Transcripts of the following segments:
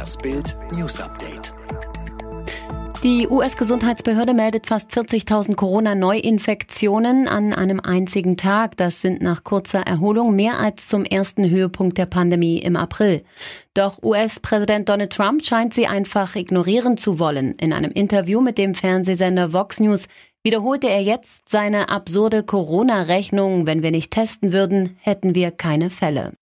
Das Bild News Update. Die US-Gesundheitsbehörde meldet fast 40.000 Corona-Neuinfektionen an einem einzigen Tag. Das sind nach kurzer Erholung mehr als zum ersten Höhepunkt der Pandemie im April. Doch US-Präsident Donald Trump scheint sie einfach ignorieren zu wollen. In einem Interview mit dem Fernsehsender Vox News wiederholte er jetzt seine absurde Corona-Rechnung. Wenn wir nicht testen würden, hätten wir keine Fälle.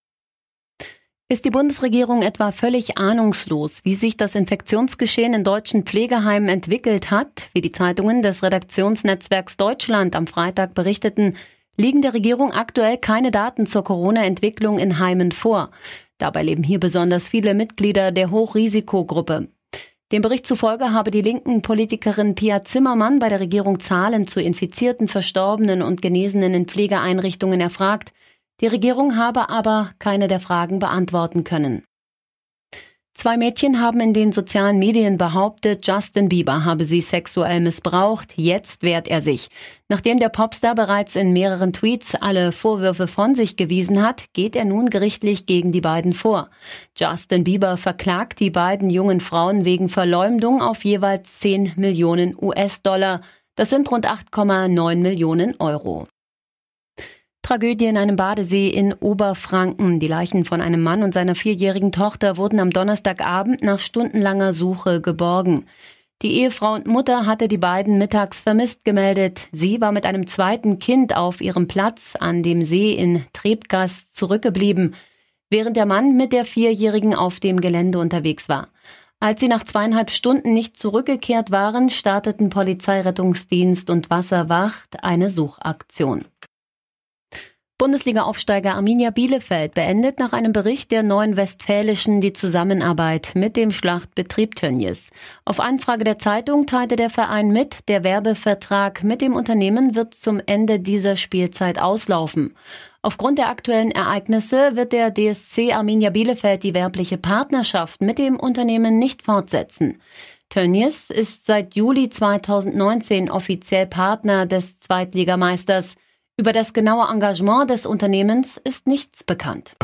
Ist die Bundesregierung etwa völlig ahnungslos, wie sich das Infektionsgeschehen in deutschen Pflegeheimen entwickelt hat? Wie die Zeitungen des Redaktionsnetzwerks Deutschland am Freitag berichteten, liegen der Regierung aktuell keine Daten zur Corona-Entwicklung in Heimen vor. Dabei leben hier besonders viele Mitglieder der Hochrisikogruppe. Dem Bericht zufolge habe die linken Politikerin Pia Zimmermann bei der Regierung Zahlen zu Infizierten, Verstorbenen und Genesenen in Pflegeeinrichtungen erfragt. Die Regierung habe aber keine der Fragen beantworten können. Zwei Mädchen haben in den sozialen Medien behauptet, Justin Bieber habe sie sexuell missbraucht. Jetzt wehrt er sich. Nachdem der Popstar bereits in mehreren Tweets alle Vorwürfe von sich gewiesen hat, geht er nun gerichtlich gegen die beiden vor. Justin Bieber verklagt die beiden jungen Frauen wegen Verleumdung auf jeweils 10 Millionen US-Dollar. Das sind rund 8,9 Millionen Euro. Tragödie in einem Badesee in Oberfranken. Die Leichen von einem Mann und seiner vierjährigen Tochter wurden am Donnerstagabend nach stundenlanger Suche geborgen. Die Ehefrau und Mutter hatte die beiden mittags vermisst gemeldet. Sie war mit einem zweiten Kind auf ihrem Platz an dem See in Trebgast zurückgeblieben, während der Mann mit der Vierjährigen auf dem Gelände unterwegs war. Als sie nach zweieinhalb Stunden nicht zurückgekehrt waren, starteten Polizeirettungsdienst und Wasserwacht eine Suchaktion. Bundesliga-Aufsteiger Arminia Bielefeld beendet nach einem Bericht der Neuen Westfälischen die Zusammenarbeit mit dem Schlachtbetrieb Tönnies. Auf Anfrage der Zeitung teilte der Verein mit, der Werbevertrag mit dem Unternehmen wird zum Ende dieser Spielzeit auslaufen. Aufgrund der aktuellen Ereignisse wird der DSC Arminia Bielefeld die werbliche Partnerschaft mit dem Unternehmen nicht fortsetzen. Tönnies ist seit Juli 2019 offiziell Partner des Zweitligameisters. Über das genaue Engagement des Unternehmens ist nichts bekannt.